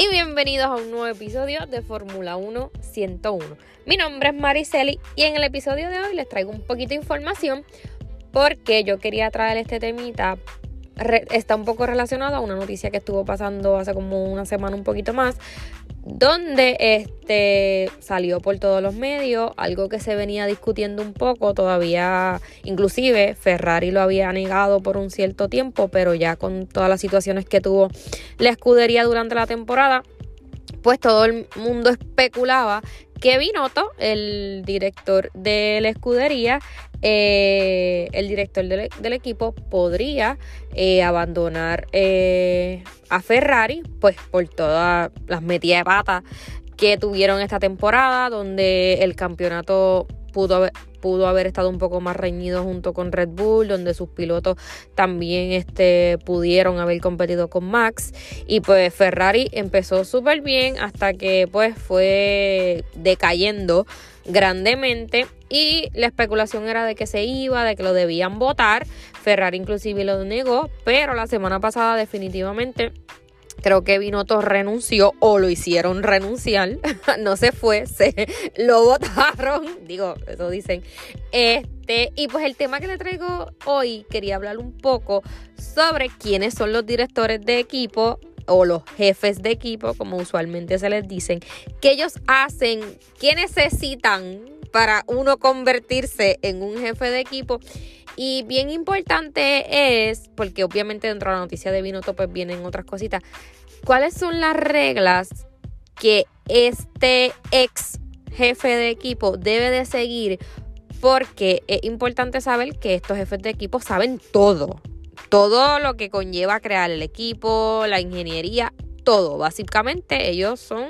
Y bienvenidos a un nuevo episodio de Fórmula 1 101. Mi nombre es Mariceli y en el episodio de hoy les traigo un poquito de información porque yo quería traer este temita. Está un poco relacionado a una noticia que estuvo pasando hace como una semana, un poquito más, donde este salió por todos los medios, algo que se venía discutiendo un poco, todavía inclusive Ferrari lo había negado por un cierto tiempo, pero ya con todas las situaciones que tuvo la escudería durante la temporada, pues todo el mundo especulaba que Binotto, el director de la escudería, eh, el director del, equipo podría eh, abandonar eh, a Ferrari, pues por todas las metidas de pata que tuvieron esta temporada, donde el campeonato pudo haber, estado un poco más reñido junto con Red Bull, donde sus pilotos también este, pudieron haber competido con Max. Y pues Ferrari empezó súper bien hasta que pues fue decayendo grandemente y la especulación era de que se iba, de que lo debían votar. Ferrari inclusive lo negó, pero la semana pasada definitivamente creo que Binotto renunció o lo hicieron renunciar, no se fue, se lo votaron, digo, eso dicen. Este, y pues el tema que le traigo hoy, quería hablar un poco sobre quiénes son los directores de equipo o los jefes de equipo, como usualmente se les dicen, que ellos hacen, qué necesitan para uno convertirse en un jefe de equipo. Y bien importante es, porque obviamente dentro de la noticia de Vinoto pues vienen otras cositas, ¿cuáles son las reglas que este ex jefe de equipo debe de seguir? Porque es importante saber que estos jefes de equipo saben todo. Todo lo que conlleva crear el equipo, la ingeniería, todo. Básicamente ellos son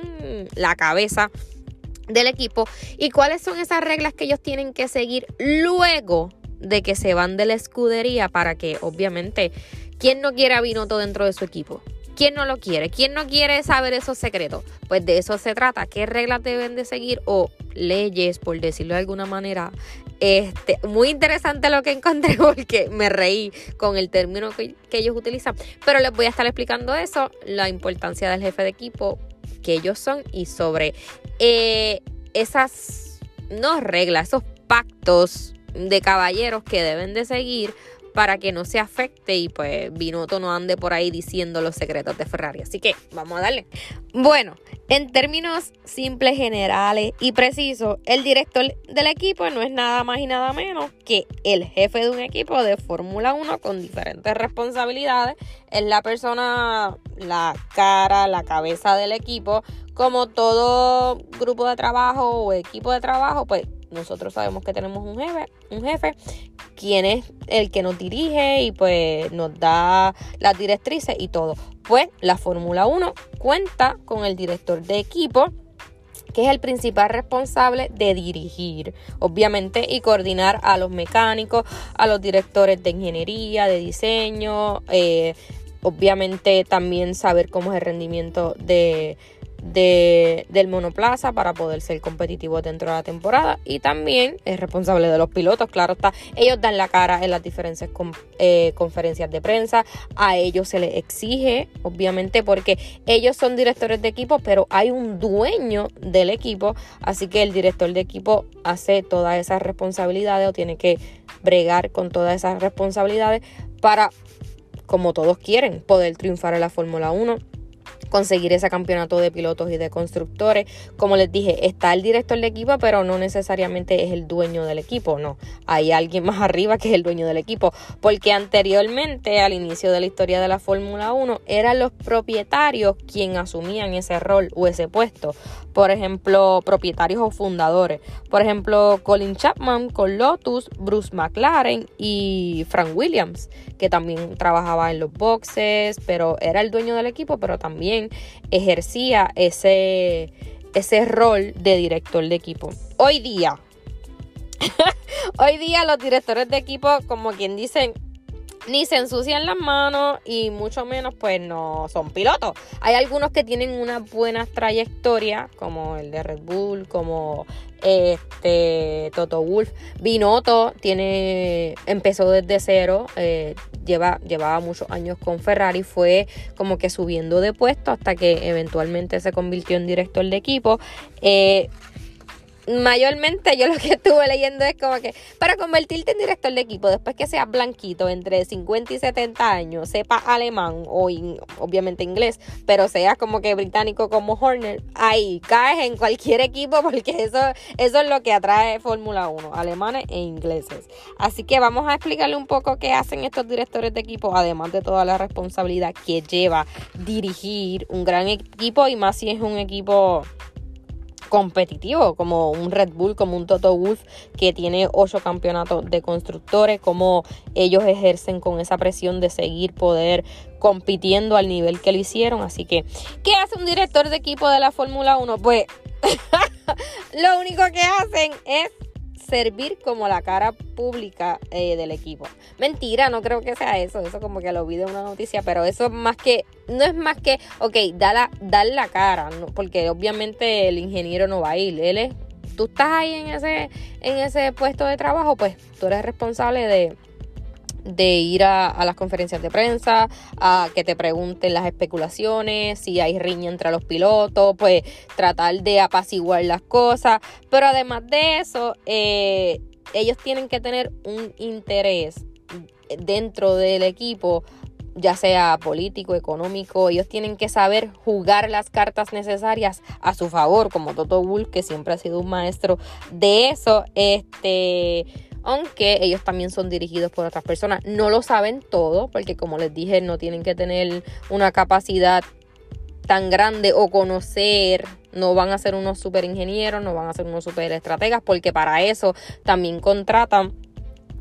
la cabeza del equipo y cuáles son esas reglas que ellos tienen que seguir luego de que se van de la escudería para que obviamente ¿quién no quiere a Binotto dentro de su equipo? ¿Quién no lo quiere? ¿Quién no quiere saber esos secretos? Pues de eso se trata. ¿Qué reglas deben de seguir o leyes, por decirlo de alguna manera? Este, muy interesante lo que encontré porque me reí con el término que, ellos utilizan. Pero les voy a estar explicando eso, la importancia del jefe de equipo, que ellos son y sobre eh, esas, no reglas, esos pactos de caballeros que deben de seguir para que no se afecte y pues Binotto no ande por ahí diciendo los secretos de Ferrari. Así que vamos a darle. Bueno, en términos simples, generales y precisos, el director del equipo no es nada más y nada menos que el jefe de un equipo de Fórmula 1 con diferentes responsabilidades. Es la persona, la cara, la cabeza del equipo. Como todo grupo de trabajo o equipo de trabajo, pues nosotros sabemos que tenemos un jefe, un jefe, quien es el que nos dirige y pues nos da las directrices y todo. Pues la Fórmula 1 cuenta con el director de equipo que es el principal responsable de dirigir, obviamente, y coordinar a los mecánicos, a los directores de ingeniería, de diseño, eh, obviamente también saber cómo es el rendimiento de de, del monoplaza para poder ser competitivo dentro de la temporada. Y también es responsable de los pilotos, claro está, ellos dan la cara en las diferentes eh, conferencias de prensa, a ellos se les exige, obviamente porque ellos son directores de equipo, pero hay un dueño del equipo, así que el director de equipo hace todas esas responsabilidades o tiene que bregar con todas esas responsabilidades para, como todos quieren, poder triunfar en la Fórmula 1 conseguir ese campeonato de pilotos y de constructores. Como les dije, está el director de equipo, pero no necesariamente es el dueño del equipo, no. Hay alguien más arriba que es el dueño del equipo, porque anteriormente, al inicio de la historia de la Fórmula 1, eran los propietarios quien asumían ese rol o ese puesto. Por ejemplo, propietarios o fundadores. Por ejemplo, Colin Chapman con Lotus, Bruce McLaren y Frank Williams, que también trabajaba en los boxes, pero era el dueño del equipo, pero también ejercía ese, ese rol de director de equipo. Hoy día, hoy día los directores de equipo, como quien dicen, ni se ensucian las manos y mucho menos pues no son pilotos. Hay algunos que tienen una buena trayectoria, como el de Red Bull, como este Toto Wolf. Binotto tiene, empezó desde cero, eh, lleva, llevaba muchos años con Ferrari, fue como que subiendo de puesto hasta que eventualmente se convirtió en director de equipo. Eh, mayormente yo lo que estuve leyendo es como que para convertirte en director de equipo, después que seas blanquito, entre 50 y 70 años, sepa alemán o obviamente inglés, pero seas como que británico como Horner, ahí caes en cualquier equipo porque eso, eso es lo que atrae Fórmula 1, alemanes e ingleses. Así que vamos a explicarle un poco qué hacen estos directores de equipo, además de toda la responsabilidad que lleva dirigir un gran equipo y más si es un equipo competitivo, como un Red Bull, como un Toto Wolf, que tiene ocho campeonatos de constructores, como ellos ejercen con esa presión de seguir poder compitiendo al nivel que lo hicieron. Así que, ¿qué hace un director de equipo de la Fórmula 1? Pues lo único que hacen es servir como la cara pública eh, del equipo. Mentira, no creo que sea eso. Eso como que lo vi una noticia, pero eso es más que, no es más que, ok, da la, dar la cara, porque obviamente el ingeniero no va a ir. Él es, tú estás ahí en ese, en ese puesto de trabajo, pues tú eres responsable de de ir a, las conferencias de prensa, a que te pregunten las especulaciones, si hay riña entre los pilotos, pues tratar de apaciguar las cosas. Pero además de eso, eh, ellos tienen que tener un interés dentro del equipo ya sea político, económico, ellos tienen que saber jugar las cartas necesarias a su favor, como Toto Wolff, que siempre ha sido un maestro de eso. Este aunque ellos también son dirigidos por otras personas. No lo saben todo, porque como les dije, no tienen que tener una capacidad tan grande o conocer, no van a ser unos super ingenieros, no van a ser unos super estrategas, porque para eso también contratan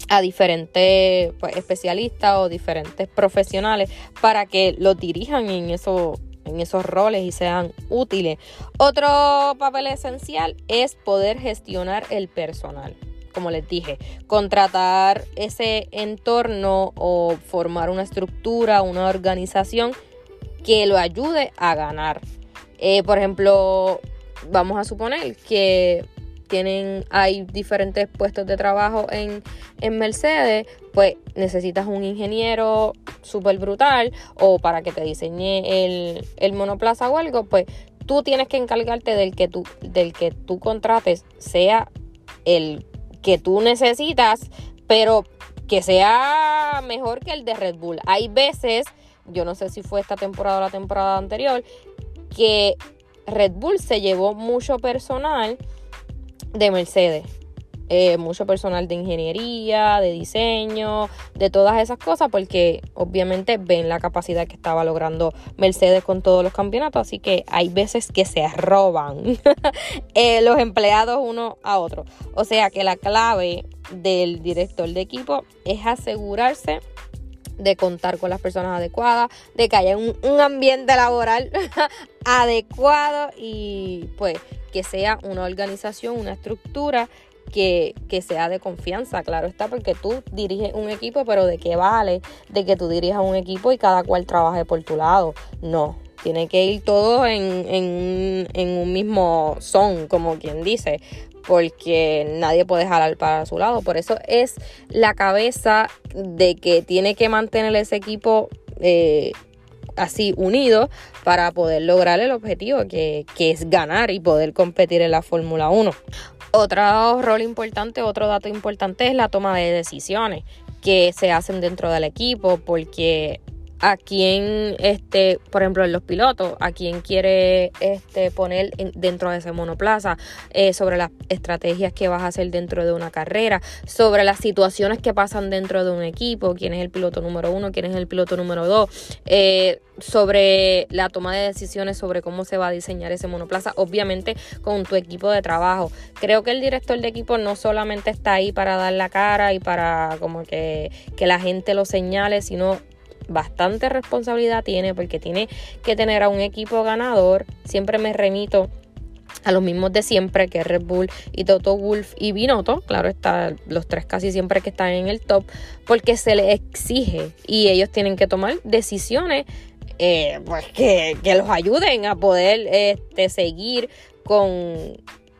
a diferentes pues, especialistas o diferentes profesionales para que los dirijan en eso en esos roles y sean útiles. Otro papel esencial es poder gestionar el personal como les dije, contratar ese entorno o formar una estructura, una organización que lo ayude a ganar. Eh, por ejemplo, vamos a suponer que tienen, hay diferentes puestos de trabajo en, Mercedes, pues necesitas un ingeniero súper brutal o para que te diseñe el, el, monoplaza o algo, pues tú tienes que encargarte del que tú, del que tú contrates sea el que tú necesitas, pero que sea mejor que el de Red Bull. Hay veces, yo no sé si fue esta temporada o la temporada anterior, que Red Bull se llevó mucho personal de Mercedes. Eh, mucho personal de ingeniería, de diseño, de todas esas cosas, porque obviamente ven la capacidad que estaba logrando Mercedes con todos los campeonatos, así que hay veces que se roban eh, los empleados uno a otro. O sea que la clave del director de equipo es asegurarse de contar con las personas adecuadas, de que haya un, un ambiente laboral adecuado y pues que sea una organización, una estructura que, sea de confianza, claro está, porque tú diriges un equipo, pero ¿de qué vale de que tú dirijas un equipo y cada cual trabaje por tu lado? No, tiene que ir todo en, en, en un mismo son, como quien dice, porque nadie puede jalar para su lado. Por eso es la cabeza de que tiene que mantener ese equipo eh, así unido para poder lograr el objetivo que, que es ganar y poder competir en la Fórmula 1. Otro rol importante, otro dato importante es la toma de decisiones que se hacen dentro del equipo, porque a quién, este, por ejemplo, en los pilotos, a quién quiere este, poner dentro de ese monoplaza, eh, sobre las estrategias que vas a hacer dentro de una carrera, sobre las situaciones que pasan dentro de un equipo, quién es el piloto número uno, quién es el piloto número dos, eh, sobre la toma de decisiones sobre cómo se va a diseñar ese monoplaza, obviamente con tu equipo de trabajo. Creo que el director de equipo no solamente está ahí para dar la cara y para como que, que la gente lo señale, sino bastante responsabilidad tiene porque tiene que tener a un equipo ganador. Siempre me remito a los mismos de siempre, que Red Bull y Toto Wolf y Binotto, claro está, los tres casi siempre que están en el top, porque se les exige y ellos tienen que tomar decisiones eh, pues que, que, los ayuden a poder este, seguir con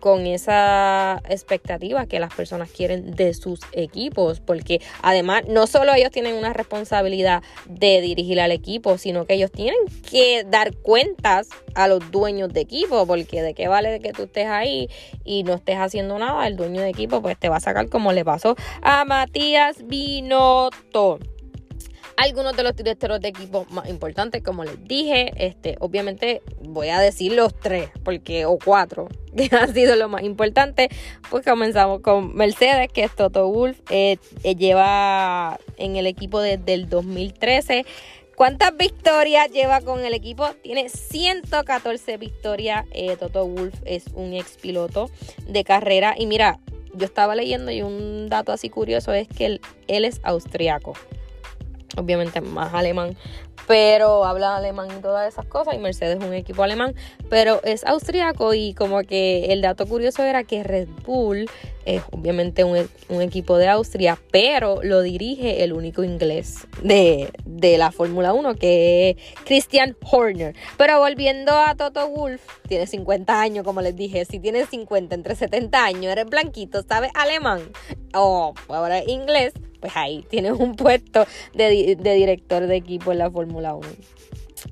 con esa expectativa que las personas quieren de sus equipos, porque además no solo ellos tienen una responsabilidad de dirigir al equipo, sino que ellos tienen que dar cuentas a los dueños de equipo, porque de qué vale que tú estés ahí y no estés haciendo nada, el dueño de equipo pues te va a sacar como le pasó a Matías Binotto algunos de los directores de equipo más importantes, como les dije. Este, obviamente voy a decir los tres, porque, o cuatro, que han sido lo más importante. Pues comenzamos con Mercedes, que es Toto Wolf. Eh, eh, lleva en el equipo desde el 2013. ¿Cuántas victorias lleva con el equipo? Tiene 114 victorias. Eh, Toto Wolf es un ex piloto de carrera. Y mira, yo estaba leyendo y un dato así curioso es que él es austriaco obviamente más alemán, pero habla alemán y todas esas cosas. Y Mercedes es un equipo alemán, pero es austríaco. Y como que el dato curioso era que Red Bull es obviamente un, equipo de Austria, pero lo dirige el único inglés de, de la Fórmula 1, que es Christian Horner. Pero volviendo a Toto Wolf, tiene 50 años, como les dije. Si tienes 50 entre 70 años, eres blanquito, sabes alemán o ahora inglés pues ahí tienes un puesto de, director de equipo en la Fórmula 1.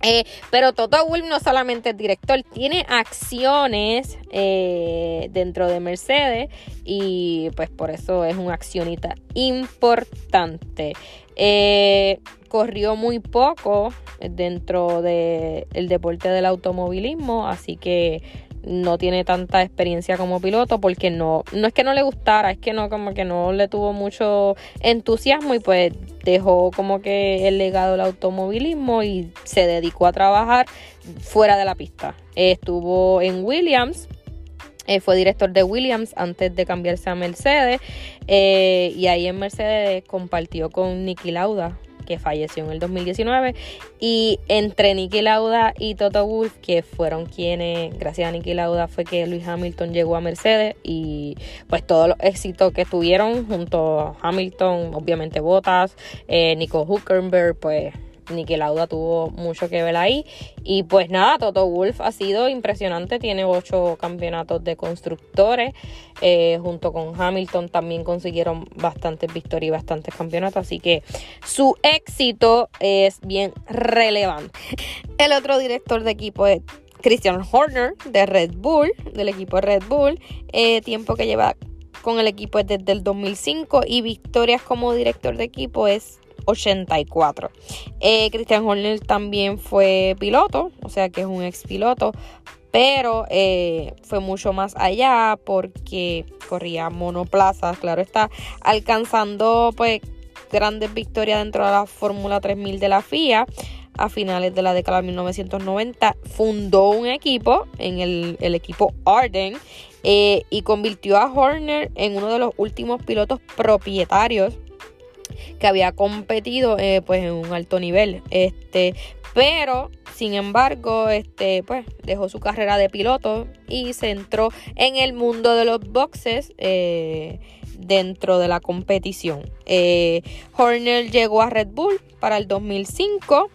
Eh, pero Toto Wolff no solamente es director, tiene acciones eh, dentro de Mercedes y pues por eso es un accionista importante. Eh, corrió muy poco dentro del deporte del automovilismo, así que no tiene tanta experiencia como piloto porque no, no es que no le gustara, es que no, como que no le tuvo mucho entusiasmo y pues dejó como que el legado del automovilismo y se dedicó a trabajar fuera de la pista. Estuvo en Williams, eh, fue director de Williams antes de cambiarse a Mercedes eh, y ahí en Mercedes compartió con Nicky Lauda que falleció en el 2019, y entre Nicky Lauda y Toto Wolff, que fueron quienes, gracias a Nicky Lauda, fue que Luis Hamilton llegó a Mercedes y pues todos los éxitos que tuvieron junto a Hamilton, obviamente Bottas, eh, Nico Huckenberg, pues Niki Lauda tuvo mucho que ver ahí. Y pues nada, Toto Wolf ha sido impresionante, tiene ocho campeonatos de constructores. Eh, junto con Hamilton también consiguieron bastantes victorias y bastantes campeonatos. Así que su éxito es bien relevante. El otro director de equipo es Christian Horner de Red Bull, del equipo Red Bull. Eh, tiempo que lleva con el equipo es desde el 2005 y victorias como director de equipo es 84. Eh, Christian Horner también fue piloto, o sea que es un ex piloto, pero eh, fue mucho más allá porque corría monoplazas, claro está, alcanzando pues grandes victorias dentro de la Fórmula 3000 de la FIA. A finales de la década de 1990 fundó un equipo, en el, equipo Arden, eh, y convirtió a Horner en uno de los últimos pilotos propietarios que había competido eh, pues en un alto nivel. Este, pero sin embargo, este, pues dejó su carrera de piloto y se entró en el mundo de los boxes eh, dentro de la competición. Eh, Horner llegó a Red Bull para el 2005.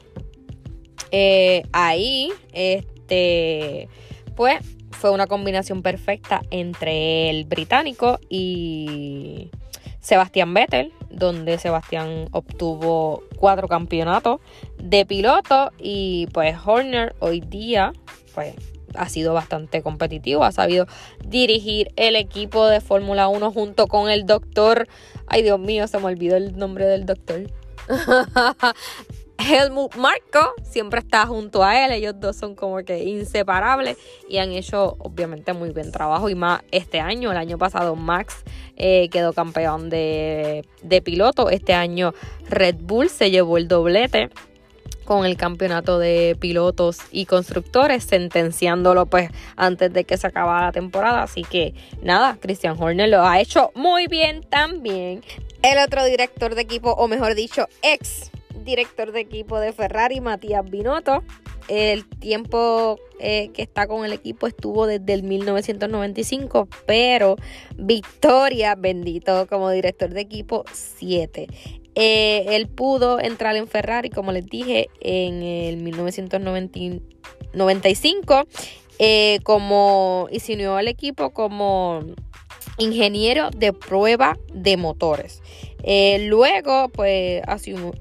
ahí, este, pues fue una combinación perfecta entre el británico y Sebastián Vettel, donde Sebastián obtuvo cuatro campeonatos de piloto y pues Horner hoy día pues ha sido bastante competitivo, ha sabido dirigir el equipo de Fórmula 1 junto con el doctor, ay Dios mío, se me olvidó el nombre del doctor. Helmut Marco siempre está junto a él, ellos dos son como que inseparables y han hecho obviamente muy buen trabajo y más este año, el año pasado Max eh, quedó campeón de, de piloto, este año Red Bull se llevó el doblete con el campeonato de pilotos y constructores, sentenciándolo pues antes de que se acabara la temporada. Así que nada, Christian Horner lo ha hecho muy bien también. El otro director de equipo, o mejor dicho, ex director de equipo de Ferrari, Matías Binotto. El tiempo eh, que está con el equipo estuvo desde el 1995, pero victoria, bendito, como director de equipo, 7. Eh, él pudo entrar en Ferrari, como les dije, en el 1995 eh, como, y se unió al equipo como ingeniero de prueba de motores. Eh, luego, pues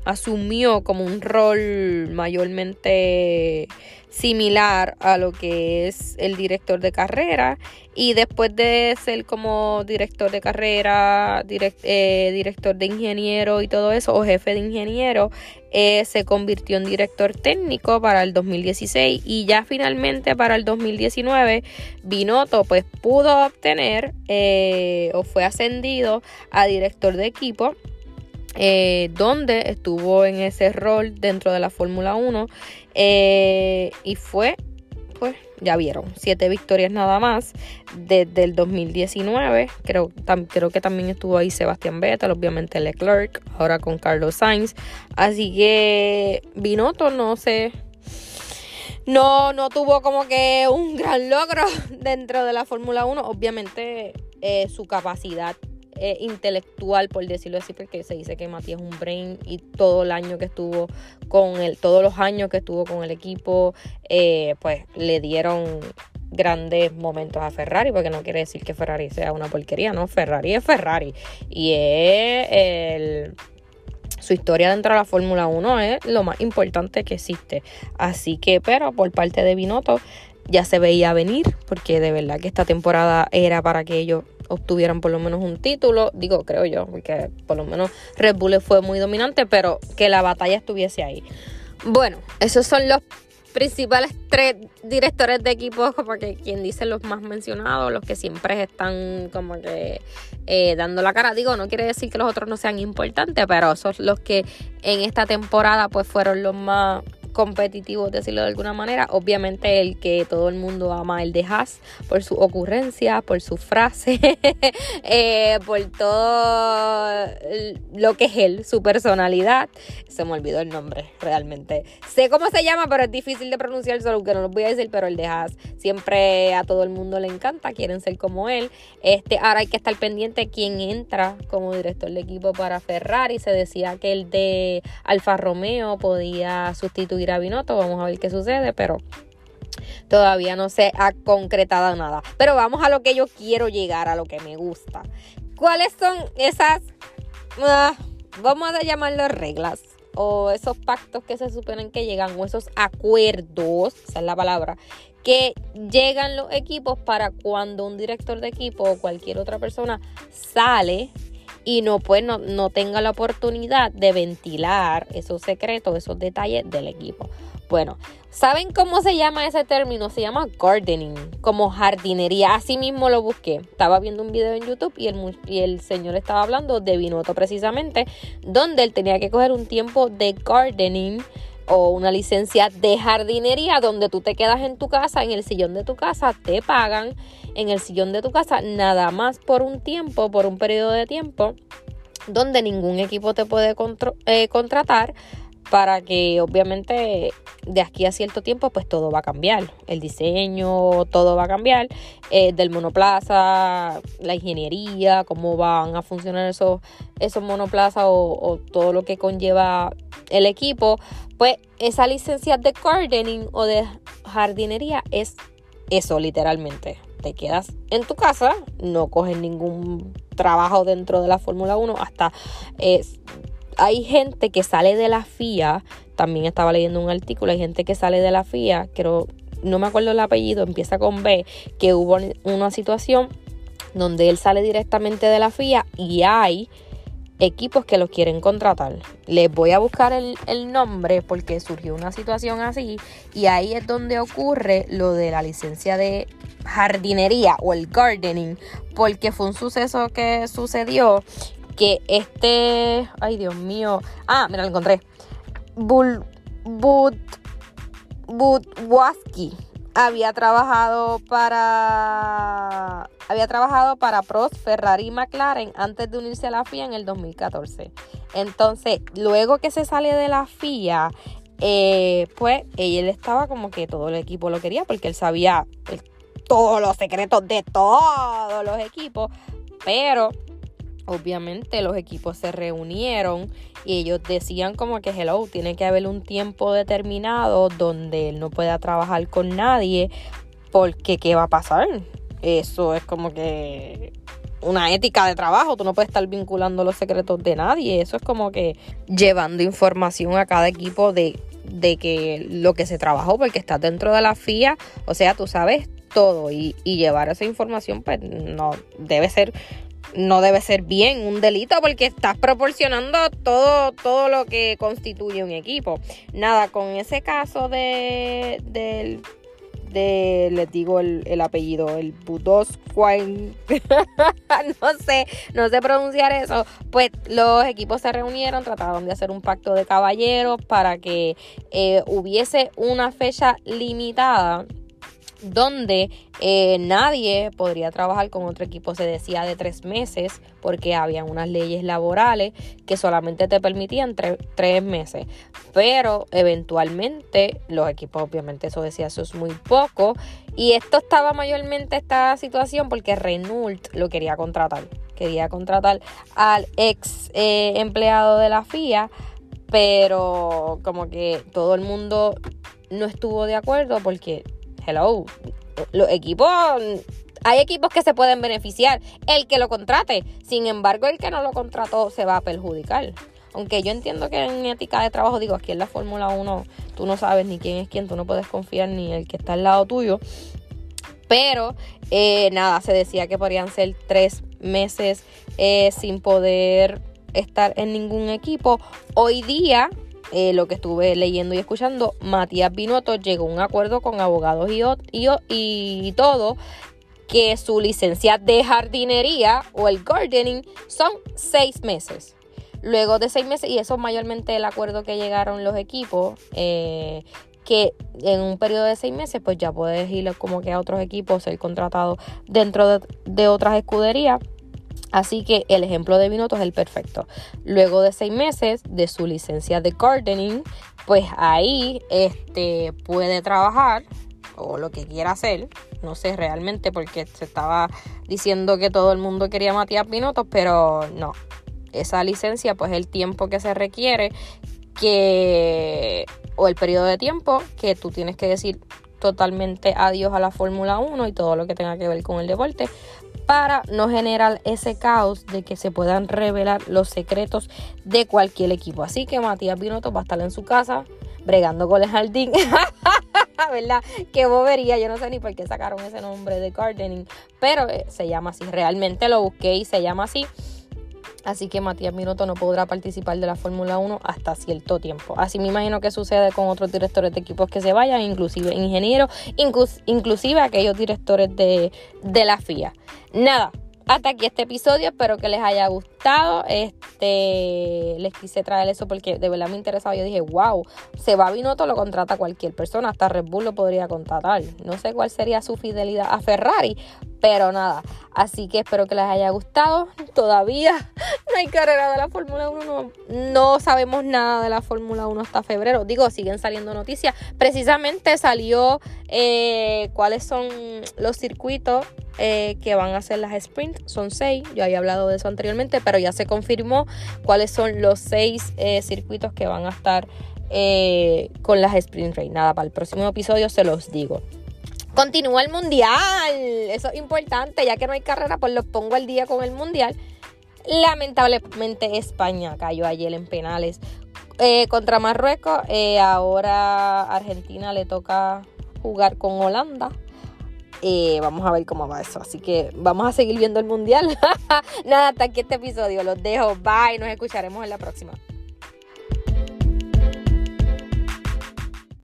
asumió como un rol mayormente similar a lo que es el director de carrera. Y después de ser como director de carrera, eh, director de ingeniero y todo eso, o jefe de ingeniero, eh, se convirtió en director técnico para el 2016 y ya finalmente para el 2019 Binotto pues pudo obtener eh, o fue ascendido a director de equipo donde estuvo en ese rol dentro de la Fórmula 1 y fue pues ya vieron, siete victorias nada más desde el 2019. Creo, creo que también estuvo ahí Sebastián Vettel, obviamente Leclerc, ahora con Carlos Sainz. Así que Binotto no sé. No, no tuvo como que un gran logro dentro de la Fórmula 1. Obviamente eh, su capacidad eh, intelectual, por decirlo así, porque se dice que Matías es un brain y todo el año que estuvo con él, todos los años que estuvo con el equipo, eh, pues le dieron grandes momentos a Ferrari, porque no quiere decir que Ferrari sea una porquería, no, Ferrari es Ferrari y es el su historia dentro de la Fórmula 1 es lo más importante que existe. Así que, pero por parte de Binotto ya se veía venir, porque de verdad que esta temporada era para que ellos obtuvieran por lo menos un título, digo, creo yo, porque por lo menos Red Bull fue muy dominante, pero que la batalla estuviese ahí. Bueno, esos son los principales tres directores de equipo, como que quien dice los más mencionados, los que siempre están como que eh, dando la cara. Digo, no quiere decir que los otros no sean importantes, pero son los que en esta temporada pues fueron los más competitivo, decirlo de alguna manera. Obviamente el que todo el mundo ama, el de Haas, por su ocurrencia, por su frase, eh, por todo lo que es él, su personalidad. Se me olvidó el nombre, realmente. Sé cómo se llama, pero es difícil de pronunciar, solo que no lo voy a decir, pero el de Haas siempre a todo el mundo le encanta, quieren ser como él. Este, ahora hay que estar pendiente quién entra como director de equipo para Ferrari. Se decía que el de Alfa Romeo podía sustituir vamos a ver qué sucede, pero todavía no se ha concretado nada. Pero vamos a lo que yo quiero llegar, a lo que me gusta. ¿Cuáles son esas, uh, vamos a llamarlo reglas? O esos pactos que se suponen que llegan, o esos acuerdos, esa es la palabra, que llegan los equipos para cuando un director de equipo o cualquier otra persona sale y no, pues, no, no tenga la oportunidad de ventilar esos secretos, esos detalles del equipo. Bueno, ¿saben cómo se llama ese término? Se llama gardening, como jardinería. Así mismo lo busqué. Estaba viendo un video en YouTube y el, y el señor estaba hablando de Vinoto precisamente, donde él tenía que coger un tiempo de gardening o una licencia de jardinería donde tú te quedas en tu casa, en el sillón de tu casa, te pagan. En el sillón de tu casa nada más por un tiempo, por un periodo de tiempo, donde ningún equipo te puede eh, contratar para que obviamente de aquí a cierto tiempo pues todo va a cambiar, el diseño, todo va a cambiar, eh, del monoplaza, la ingeniería, cómo van a funcionar esos, esos monoplazas o, o, todo lo que conlleva el equipo, pues esa licencia de gardening o de jardinería es eso literalmente. Te quedas en tu casa, no coges ningún trabajo dentro de la Fórmula 1 hasta... Eh, hay gente que sale de la FIA, también estaba leyendo un artículo, hay gente que sale de la FIA, creo, no me acuerdo el apellido, empieza con B, que hubo una situación donde él sale directamente de la FIA y hay equipos que los quieren contratar. Les voy a buscar el, el, nombre porque surgió una situación así y ahí es donde ocurre lo de la licencia de jardinería o el gardening porque fue un suceso que sucedió que este, ay Dios mío, ah, mira, lo encontré. Bul, Bud, Budwaski había trabajado para había trabajado para Prost, Ferrari y McLaren antes de unirse a la FIA en el 2014. Entonces, luego que se sale de la FIA, eh, pues él estaba como que todo el equipo lo quería porque él sabía todos los secretos de todos los equipos, pero obviamente los equipos se reunieron y ellos decían como que hello, tiene que haber un tiempo determinado donde él no pueda trabajar con nadie porque ¿qué va a pasar? Eso es como que una ética de trabajo, tú no puedes estar vinculando los secretos de nadie, eso es como que llevando información a cada equipo de, de que lo que se trabajó porque estás dentro de la FIA, o sea, tú sabes todo y, y llevar esa información pues no debe ser no debe ser bien un delito porque estás proporcionando todo, todo lo que constituye un equipo. Nada, con ese caso de, de, de les digo el, apellido, el Budos no sé, no sé pronunciar eso. Pues los equipos se reunieron, trataron de hacer un pacto de caballeros para que eh, hubiese una fecha limitada donde eh, nadie podría trabajar con otro equipo, se decía de tres meses, porque había unas leyes laborales que solamente te permitían tres meses. Pero eventualmente los equipos, obviamente eso decía, eso es muy poco. Y esto estaba mayormente esta situación porque Renault lo quería contratar. Quería contratar al ex eh, empleado de la FIA, pero como que todo el mundo no estuvo de acuerdo porque hello, los equipos, hay equipos que se pueden beneficiar, el que lo contrate, sin embargo el que no lo contrató se va a perjudicar. Aunque yo entiendo que en ética de trabajo, digo, aquí en la Fórmula 1 tú no sabes ni quién es quién, tú no puedes confiar ni el que está al lado tuyo. Pero eh, nada, se decía que podrían ser tres meses eh, sin poder estar en ningún equipo. Hoy día eh, lo que estuve leyendo y escuchando, Matías Binotto llegó a un acuerdo con abogados y, y, y todo que su licencia de jardinería o el gardening son seis meses. Luego de seis meses, y eso es mayormente el acuerdo que llegaron los equipos, eh, que en un periodo de seis meses, pues ya puedes ir como que a otros equipos, ser contratado dentro de, de otras escuderías Así que el ejemplo de Binotto es el perfecto. Luego de seis meses de su licencia de gardening, pues ahí este, puede trabajar o lo que quiera hacer. No sé realmente porque se estaba diciendo que todo el mundo quería Matías Binotto, pero no. Esa licencia, pues el tiempo que se requiere que o el periodo de tiempo que tú tienes que decir totalmente adiós a la Fórmula 1 y todo lo que tenga que ver con el deporte para no generar ese caos de que se puedan revelar los secretos de cualquier equipo. Así que Matías Binotto va a estar en su casa bregando con el jardín. ¿Verdad? Qué bobería. Yo no sé ni por qué sacaron ese nombre de gardening, pero eh, se llama así. Realmente lo busqué y se llama así. Así que Matías Minuto no podrá participar de la Fórmula 1 hasta cierto tiempo. Así me imagino que sucede con otros directores de equipos que se vayan, inclusive ingenieros, inclusive aquellos directores de, de la FIA. Nada, hasta aquí este episodio. Espero que les haya gustado. Este, les quise traer eso porque de verdad me interesaba. Yo dije, wow, se va Binotto, lo contrata cualquier persona. Hasta Red Bull lo podría contratar. No sé cuál sería su fidelidad a Ferrari, pero nada. Así que espero que les haya gustado. Todavía no hay carrera de la Fórmula 1. No, sabemos nada de la Fórmula 1 hasta febrero. Digo, siguen saliendo noticias. Precisamente salió eh, cuáles son los circuitos eh, que van a ser las sprint. Son seis. Yo había hablado de eso anteriormente, pero ya se confirmó cuáles son los seis eh, circuitos que van a estar con las sprint race. Nada, para el próximo episodio se los digo. Continúa el mundial. Eso es importante. Ya que no hay carrera, pues lo pongo al día con el mundial. Lamentablemente España cayó ayer en penales eh, contra Marruecos. Eh, ahora Argentina le toca jugar con Holanda. Eh, vamos a ver cómo va eso. Así que vamos a seguir viendo el mundial. Nada, hasta aquí este episodio. Los dejo. Bye. Nos escucharemos en la próxima.